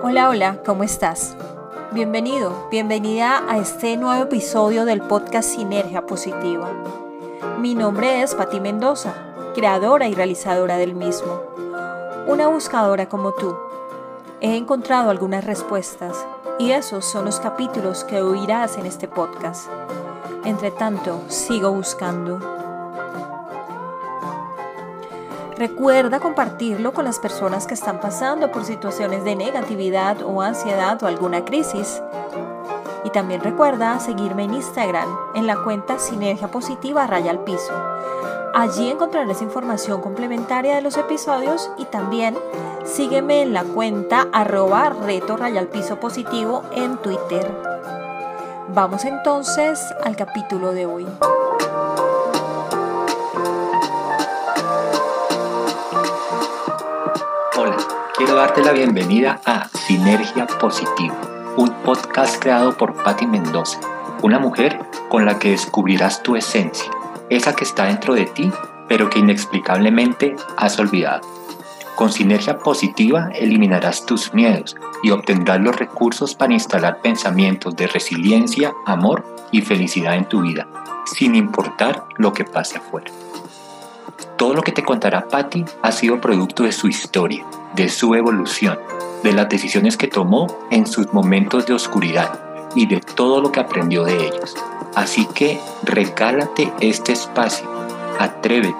Hola, hola, ¿cómo estás? Bienvenido, bienvenida a este nuevo episodio del podcast Sinergia Positiva. Mi nombre es Patti Mendoza, creadora y realizadora del mismo. Una buscadora como tú. He encontrado algunas respuestas y esos son los capítulos que oirás en este podcast. Entre tanto, sigo buscando. Recuerda compartirlo con las personas que están pasando por situaciones de negatividad o ansiedad o alguna crisis. Y también recuerda seguirme en Instagram en la cuenta Sinergia Positiva Raya al Piso. Allí encontrarás información complementaria de los episodios y también sígueme en la cuenta arroba reto raya al piso positivo en Twitter. Vamos entonces al capítulo de hoy. Darte la bienvenida a Sinergia Positiva, un podcast creado por Patti Mendoza, una mujer con la que descubrirás tu esencia, esa que está dentro de ti, pero que inexplicablemente has olvidado. Con Sinergia Positiva eliminarás tus miedos y obtendrás los recursos para instalar pensamientos de resiliencia, amor y felicidad en tu vida, sin importar lo que pase afuera. Todo lo que te contará Patty ha sido producto de su historia, de su evolución, de las decisiones que tomó en sus momentos de oscuridad y de todo lo que aprendió de ellos. Así que regálate este espacio, atrévete,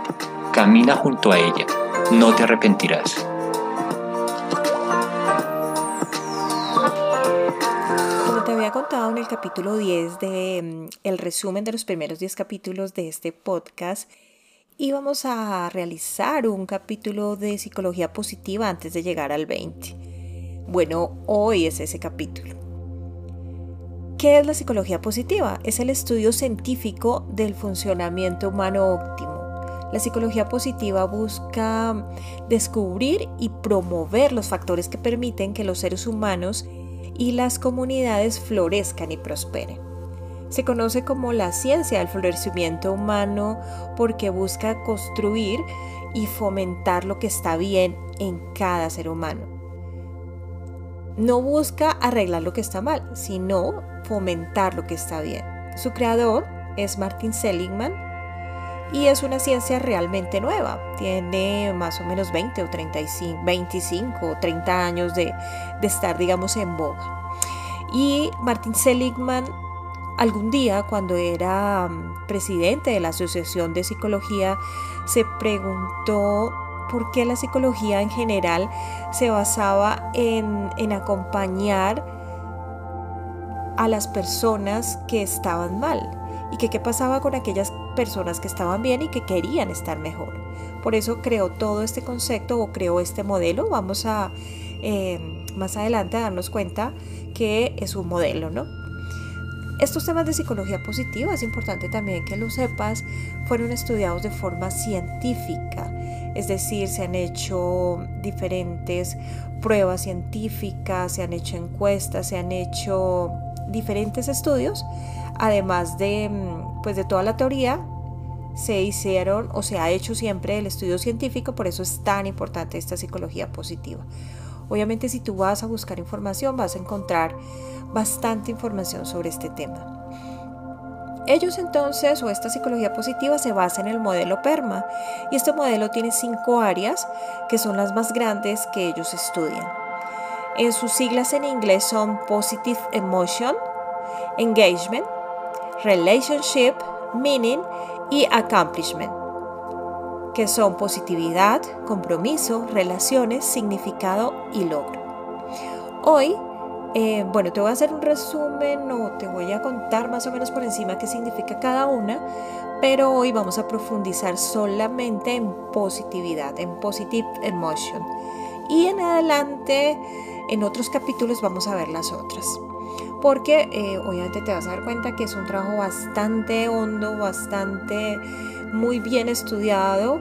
camina junto a ella, no te arrepentirás. Te había contado en el capítulo 10 de mm, el resumen de los primeros 10 capítulos de este podcast, íbamos a realizar un capítulo de psicología positiva antes de llegar al 20. Bueno, hoy es ese capítulo. ¿Qué es la psicología positiva? Es el estudio científico del funcionamiento humano óptimo. La psicología positiva busca descubrir y promover los factores que permiten que los seres humanos y las comunidades florezcan y prosperen. Se conoce como la ciencia del florecimiento humano porque busca construir y fomentar lo que está bien en cada ser humano. No busca arreglar lo que está mal, sino fomentar lo que está bien. Su creador es Martin Seligman y es una ciencia realmente nueva. Tiene más o menos 20 o 35, 25 o 30 años de, estar, digamos, en boga. Y Martin Seligman Algún día, cuando era mm, presidente de la Asociación de Psicología, se preguntó por qué la psicología en general se basaba en, acompañar a las personas que estaban mal y que qué pasaba con aquellas personas que estaban bien y que querían estar mejor. Por eso creó todo este concepto o creó este modelo. Vamos a eh, más adelante a darnos cuenta que es un modelo, ¿no? Estos temas de psicología positiva, es importante también que lo sepas, fueron estudiados de forma científica, es decir, se han hecho diferentes pruebas científicas, se han hecho encuestas, se han hecho diferentes estudios, además de, mm, pues, de toda la teoría, se hicieron o se ha hecho siempre el estudio científico, por eso es tan importante esta psicología positiva. Obviamente si tú vas a buscar información vas a encontrar bastante información sobre este tema. Ellos entonces, o esta psicología positiva, se basa en el modelo PERMA y este modelo tiene cinco áreas que son las más grandes que ellos estudian. En sus siglas en inglés son Positive Emotion, Engagement, Relationship, Meaning y Accomplishment, que son positividad, compromiso, relaciones, significado y logro. Hoy eh, bueno, te voy a hacer un resumen o te voy a contar más o menos por encima qué significa cada una, pero hoy vamos a profundizar solamente en positividad, en positive emotion. Y en adelante, en otros capítulos vamos a ver las otras. Porque eh, obviamente te vas a dar cuenta que es un trabajo bastante hondo, bastante muy bien estudiado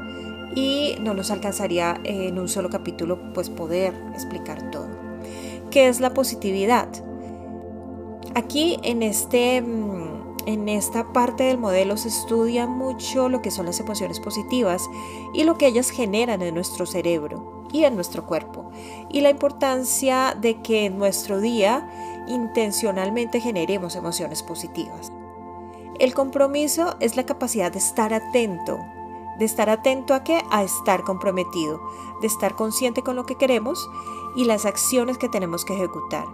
y no nos alcanzaría en un solo capítulo pues poder explicar todo. ¿Qué es la positividad? Aquí en, este, mm, en esta parte del modelo se estudia mucho lo que son las emociones positivas y lo que ellas generan en nuestro cerebro y en nuestro cuerpo. y la importancia de que en nuestro día intencionalmente generemos emociones positivas. El compromiso es la capacidad de estar atento. ¿De estar atento a qué? A estar comprometido, de estar consciente con lo que queremos y las acciones que tenemos que ejecutar.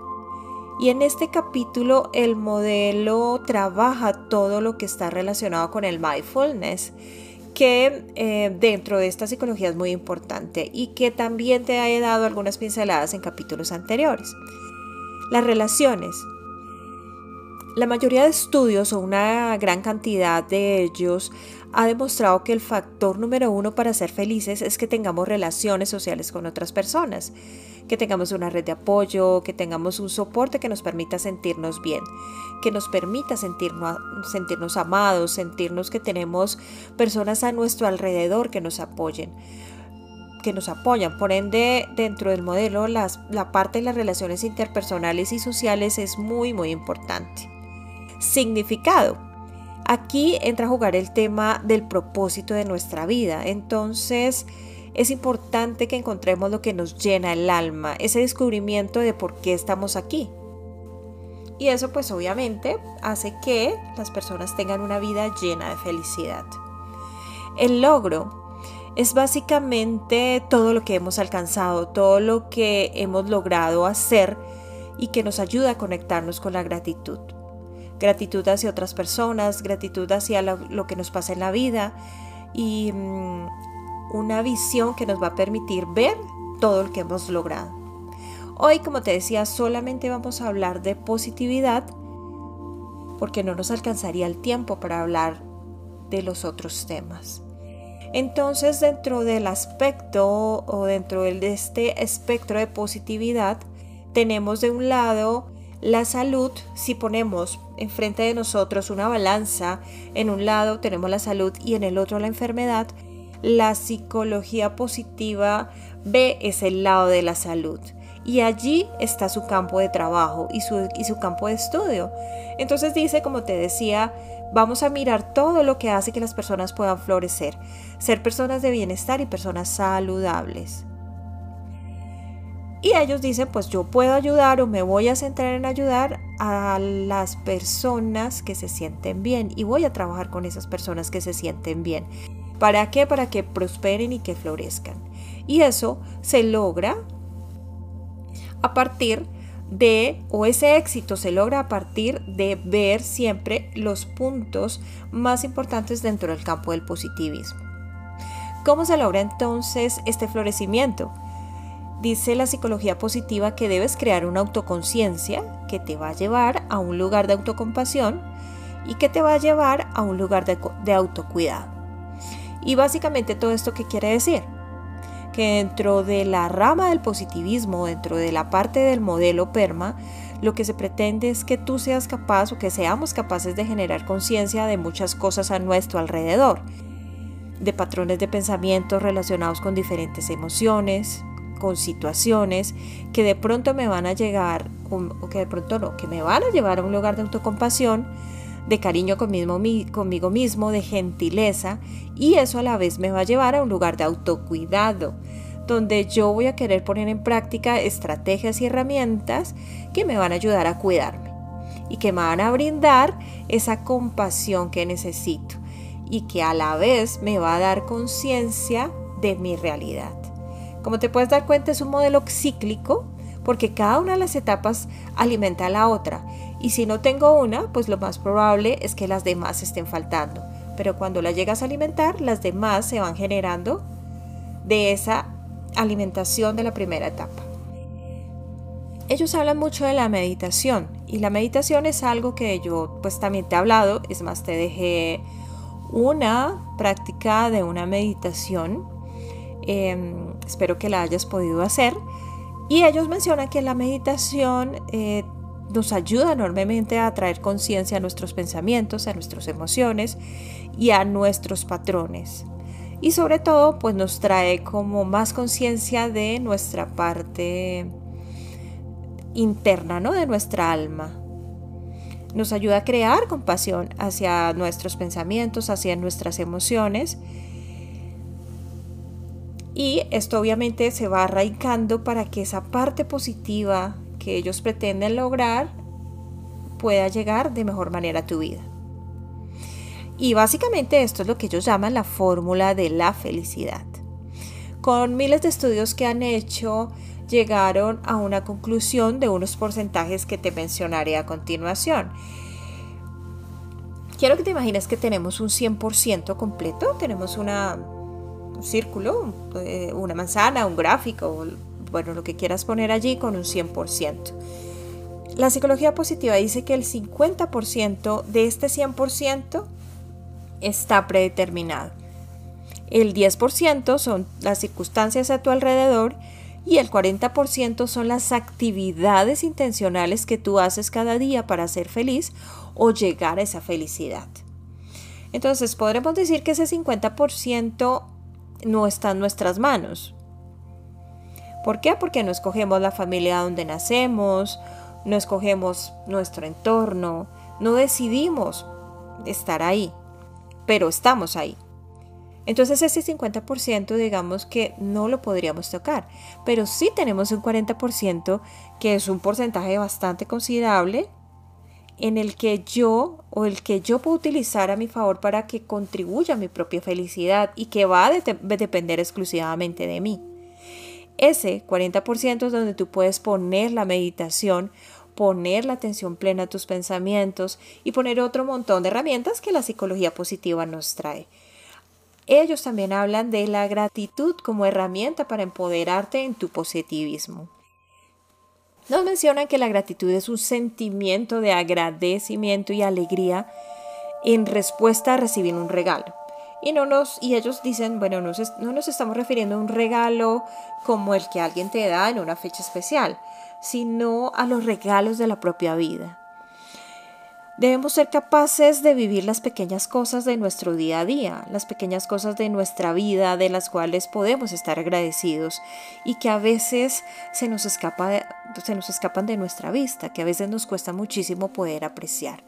Y en este capítulo el modelo trabaja todo lo que está relacionado con el mindfulness, que eh, dentro de esta psicología es muy importante y que también te he dado algunas pinceladas en capítulos anteriores. Las relaciones. La mayoría de estudios o una gran cantidad de ellos ha demostrado que el factor número uno para ser felices es que tengamos relaciones sociales con otras personas, que tengamos una red de apoyo, que tengamos un soporte que nos permita sentirnos bien, que nos permita sentirnos, sentirnos amados, sentirnos que tenemos personas a nuestro alrededor que nos apoyen que nos apoyan. Por ende, dentro del modelo, la parte de las relaciones interpersonales y sociales es muy, muy importante significado. Aquí entra a jugar el tema del propósito de nuestra vida. Entonces, es importante que encontremos lo que nos llena el alma, ese descubrimiento de por qué estamos aquí. Y eso pues obviamente hace que las personas tengan una vida llena de felicidad. El logro es básicamente todo lo que hemos alcanzado, todo lo que hemos logrado hacer y que nos ayuda a conectarnos con la gratitud gratitud hacia otras personas, gratitud hacia lo, que nos pasa en la vida y mm, una visión que nos va a permitir ver todo lo que hemos logrado. Hoy, como te decía, solamente vamos a hablar de positividad porque no nos alcanzaría el tiempo para hablar de los otros temas. Entonces, dentro del aspecto o dentro de este espectro de positividad, tenemos de un lado la salud, si ponemos enfrente de nosotros una balanza, en un lado tenemos la salud y en el otro la enfermedad, la psicología positiva ve ese lado de la salud. Y allí está su campo de trabajo y su, y su campo de estudio. Entonces dice, como te decía, vamos a mirar todo lo que hace que las personas puedan florecer, ser personas de bienestar y personas saludables. Y ellos dicen, pues yo puedo ayudar o me voy a centrar en ayudar a las personas que se sienten bien y voy a trabajar con esas personas que se sienten bien. ¿Para qué? Para que prosperen y que florezcan. Y eso se logra a partir de, o ese éxito se logra a partir de ver siempre los puntos más importantes dentro del campo del positivismo. ¿Cómo se logra entonces este florecimiento? Dice la psicología positiva que debes crear una autoconciencia que te va a llevar a un lugar de autocompasión y que te va a llevar a un lugar de, autocuidado. Y básicamente todo esto que quiere decir? Que dentro de la rama del positivismo, dentro de la parte del modelo PERMA, lo que se pretende es que tú seas capaz o que seamos capaces de generar conciencia de muchas cosas a nuestro alrededor, de patrones de pensamiento relacionados con diferentes emociones, con situaciones que de pronto me van a llegar, o que de pronto no, que me van a llevar a un lugar de autocompasión, de cariño conmigo, mismo, de gentileza, y eso a la vez me va a llevar a un lugar de autocuidado, donde yo voy a querer poner en práctica estrategias y herramientas que me van a ayudar a cuidarme y que me van a brindar esa compasión que necesito y que a la vez me va a dar conciencia de mi realidad. Como te puedes dar cuenta, es un modelo cíclico porque cada una de las etapas alimenta a la otra. Y si no tengo una, pues lo más probable es que las demás estén faltando. Pero cuando la llegas a alimentar, las demás se van generando de esa alimentación de la primera etapa. Ellos hablan mucho de la meditación y la meditación es algo que yo pues también te he hablado, es más te dejé una práctica de una meditación Em, espero que la hayas podido hacer. Y ellos mencionan que la meditación eh, nos ayuda enormemente a traer conciencia a nuestros pensamientos, a nuestras emociones y a nuestros patrones. Y sobre todo, pues nos trae como más conciencia de nuestra parte interna, ¿no? De nuestra alma. Nos ayuda a crear compasión hacia nuestros pensamientos, hacia nuestras emociones Y esto obviamente se va arraigando para que esa parte positiva que ellos pretenden lograr pueda llegar de mejor manera a tu vida. Y básicamente esto es lo que ellos llaman la fórmula de la felicidad. Con miles de estudios que han hecho, llegaron a una conclusión de unos porcentajes que te mencionaré a continuación. Quiero que te imagines que tenemos un 100% completo, tenemos una, círculo, eh, una manzana, un gráfico, bueno, lo que quieras poner allí con un 100%. La psicología positiva dice que el 50% de este 100% está predeterminado. El 10% son las circunstancias a tu alrededor y el 40% son las actividades intencionales que tú haces cada día para ser feliz o llegar a esa felicidad. Entonces podremos decir que ese 50% no está en nuestras manos. ¿Por qué? Porque no escogemos la familia donde nacemos, no escogemos nuestro entorno, no decidimos estar ahí, pero estamos ahí. Entonces ese 50% digamos que no lo podríamos tocar, pero sí tenemos un 40% que es un porcentaje bastante considerable en el que yo o el que yo puedo utilizar a mi favor para que contribuya a mi propia felicidad y que va a depender exclusivamente de mí. Ese 40% es donde tú puedes poner la meditación, poner la atención plena a tus pensamientos y poner otro montón de herramientas que la psicología positiva nos trae. Ellos también hablan de la gratitud como herramienta para empoderarte en tu positivismo. Nos mencionan que la gratitud es un sentimiento de agradecimiento y alegría en respuesta a recibir un regalo. Y, no nos, y ellos dicen, bueno, no nos estamos refiriendo a un regalo como el que alguien te da en una fecha especial, sino a los regalos de la propia vida. Debemos ser capaces de vivir las pequeñas cosas de nuestro día a día, las pequeñas cosas de nuestra vida de las cuales podemos estar agradecidos y que a veces se nos, escapan de nuestra vista, que a veces nos cuesta muchísimo poder apreciar.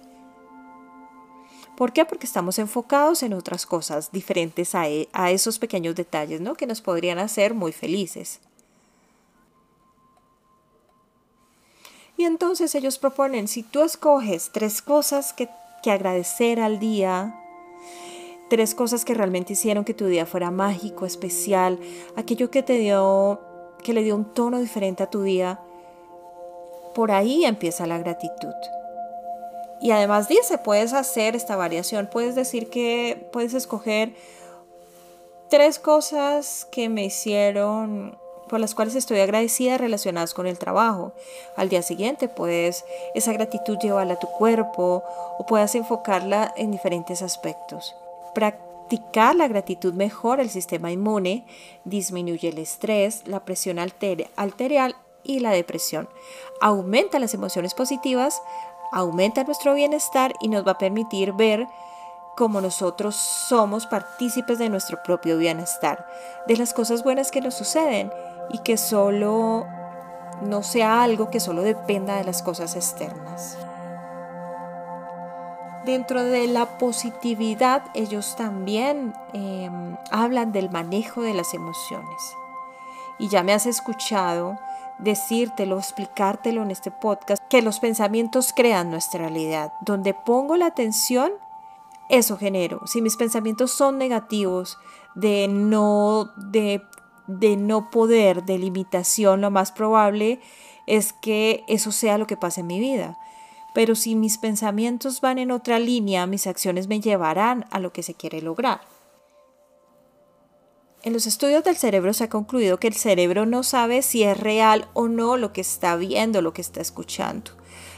¿Por qué? Porque estamos enfocados en otras cosas diferentes a, e, a esos pequeños detalles ¿no? que nos podrían hacer muy felices. Y entonces ellos proponen, si tú escoges tres cosas que, agradecer al día, tres cosas que realmente hicieron que tu día fuera mágico, especial, aquello que te dio, que le dio un tono diferente a tu día, por ahí empieza la gratitud. Y además dice, puedes hacer esta variación, puedes decir que puedes escoger tres cosas que me hicieron por las cuales estoy agradecida relacionadas con el trabajo. Al día siguiente, pues, esa gratitud llevarla a tu cuerpo o puedas enfocarla en diferentes aspectos. Practicar la gratitud mejora el sistema inmune, disminuye el estrés, la presión arterial y la depresión. Aumenta las emociones positivas, aumenta nuestro bienestar y nos va a permitir ver como nosotros somos partícipes de nuestro propio bienestar, de las cosas buenas que nos suceden y que solo no sea algo que solo dependa de las cosas externas. Dentro de la positividad, ellos también em, hablan del manejo de las emociones. Y ya me has escuchado decírtelo, explicártelo en este podcast, que los pensamientos crean nuestra realidad. Donde pongo la atención, eso genero. Si mis pensamientos son negativos, de no, de de no poder, de limitación, lo más probable es que eso sea lo que pase en mi vida. Pero si mis pensamientos van en otra línea, mis acciones me llevarán a lo que se quiere lograr. En los estudios del cerebro se ha concluido que el cerebro no sabe si es real o no lo que está viendo, lo que está escuchando.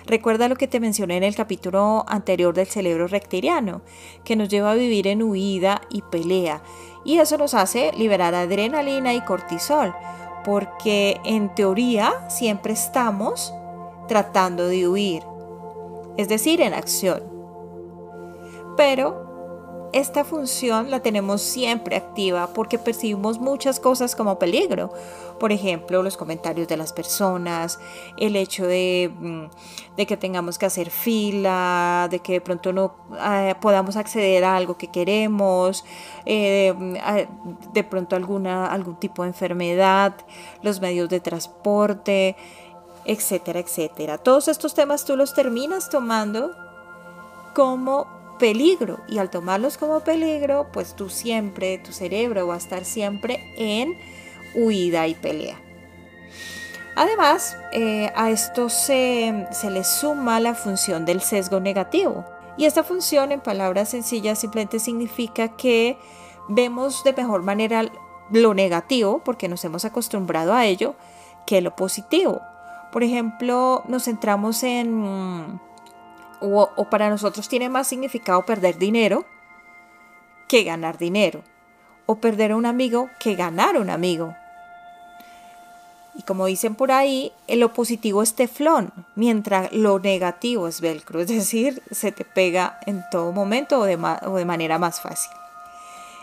Recuerda lo que te mencioné en el capítulo anterior del cerebro reptiliano, que nos lleva a vivir en huida y pelea, y eso nos hace liberar adrenalina y cortisol, porque en teoría siempre estamos tratando de huir, es decir, en acción. Pero esta función la tenemos siempre activa porque percibimos muchas cosas como peligro. Por ejemplo, los comentarios de las personas, el hecho de, mm, que tengamos que hacer fila, de que de pronto no eh, podamos acceder a algo que queremos, eh, de pronto alguna, algún tipo de enfermedad, los medios de transporte, etcétera, etcétera. Todos estos temas tú los terminas tomando como peligro y al tomarlos como peligro, pues tú siempre, tu cerebro va a estar siempre en huida y pelea. Además, eh, a esto se, se le suma la función del sesgo negativo. Y esta función, en palabras sencillas, simplemente significa que vemos de mejor manera lo negativo, porque nos hemos acostumbrado a ello, que lo positivo. Por ejemplo, nos centramos en o, para nosotros tiene más significado perder dinero que ganar dinero, o perder a un amigo que ganar un amigo. Y como dicen por ahí, lo positivo es teflón, mientras lo negativo es velcro, es decir, se te pega en todo momento o de, o de manera más fácil.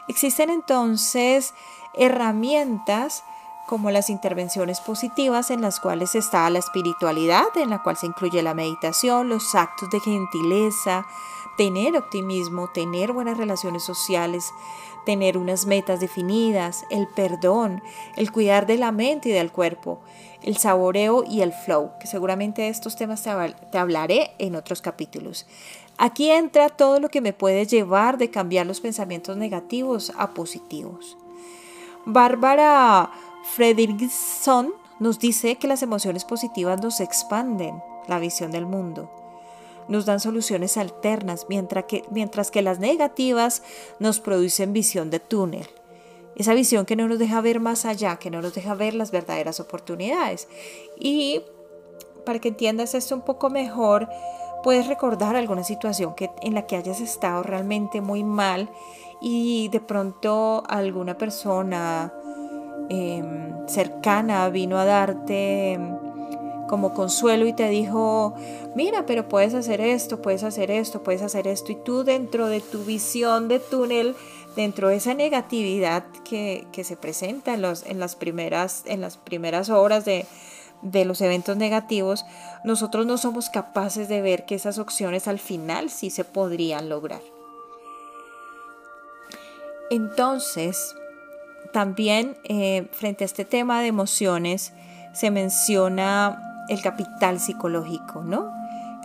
Existen entonces herramientas como las intervenciones positivas en las cuales está la espiritualidad, en la cual se incluye la meditación, los actos de gentileza, tener optimismo, tener buenas relaciones sociales, tener unas metas definidas, el perdón, el cuidar de la mente y del cuerpo, el saboreo y el flow, que seguramente de estos temas te, hablaré en otros capítulos. Aquí entra todo lo que me puede llevar de cambiar los pensamientos negativos a positivos. Bárbara Fredrickson nos dice que las emociones positivas nos expanden la visión del mundo, nos dan soluciones alternas, mientras que, mientras que las negativas nos producen visión de túnel. Esa visión que no nos deja ver más allá, que no nos deja ver las verdaderas oportunidades. Y para que entiendas esto un poco mejor, puedes recordar alguna situación que, en la que hayas estado realmente muy mal y de pronto alguna persona Em, cercana vino a darte em, como consuelo y te dijo, mira, pero puedes hacer esto, puedes hacer esto, puedes hacer esto, y tú dentro de tu visión de túnel, dentro de esa negatividad que, se presenta en, los, en, las primeras, en las primeras horas de, de los eventos negativos, nosotros no somos capaces de ver que esas opciones al final sí se podrían lograr. Entonces, también eh, frente a este tema de emociones se menciona el capital psicológico, ¿no?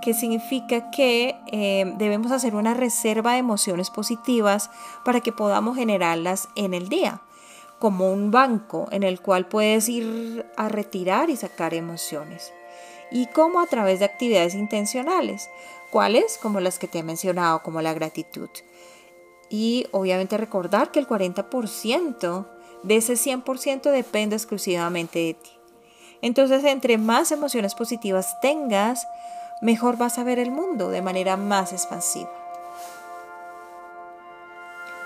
Que significa que eh, debemos hacer una reserva de emociones positivas para que podamos generarlas en el día, como un banco en el cual puedes ir a retirar y sacar emociones. Y como a través de actividades intencionales, cuáles como las que te he mencionado, como la gratitud. Y obviamente recordar que el 40% de ese 100% depende exclusivamente de ti. Entonces, entre más emociones positivas tengas, mejor vas a ver el mundo de manera más expansiva.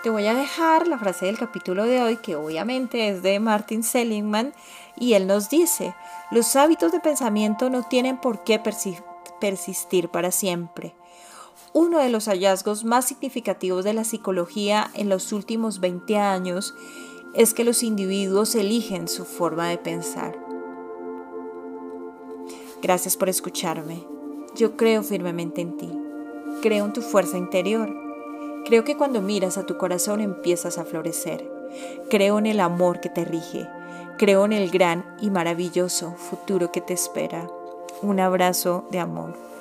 Te voy a dejar la frase del capítulo de hoy, que obviamente es de Martin Seligman, y él nos dice, los hábitos de pensamiento no tienen por qué persistir para siempre. Uno de los hallazgos más significativos de la psicología en los últimos 20 años es que los individuos eligen su forma de pensar. Gracias por escucharme. Yo creo firmemente en ti. Creo en tu fuerza interior. Creo que cuando miras a tu corazón empiezas a florecer. Creo en el amor que te rige. Creo en el gran y maravilloso futuro que te espera. Un abrazo de amor.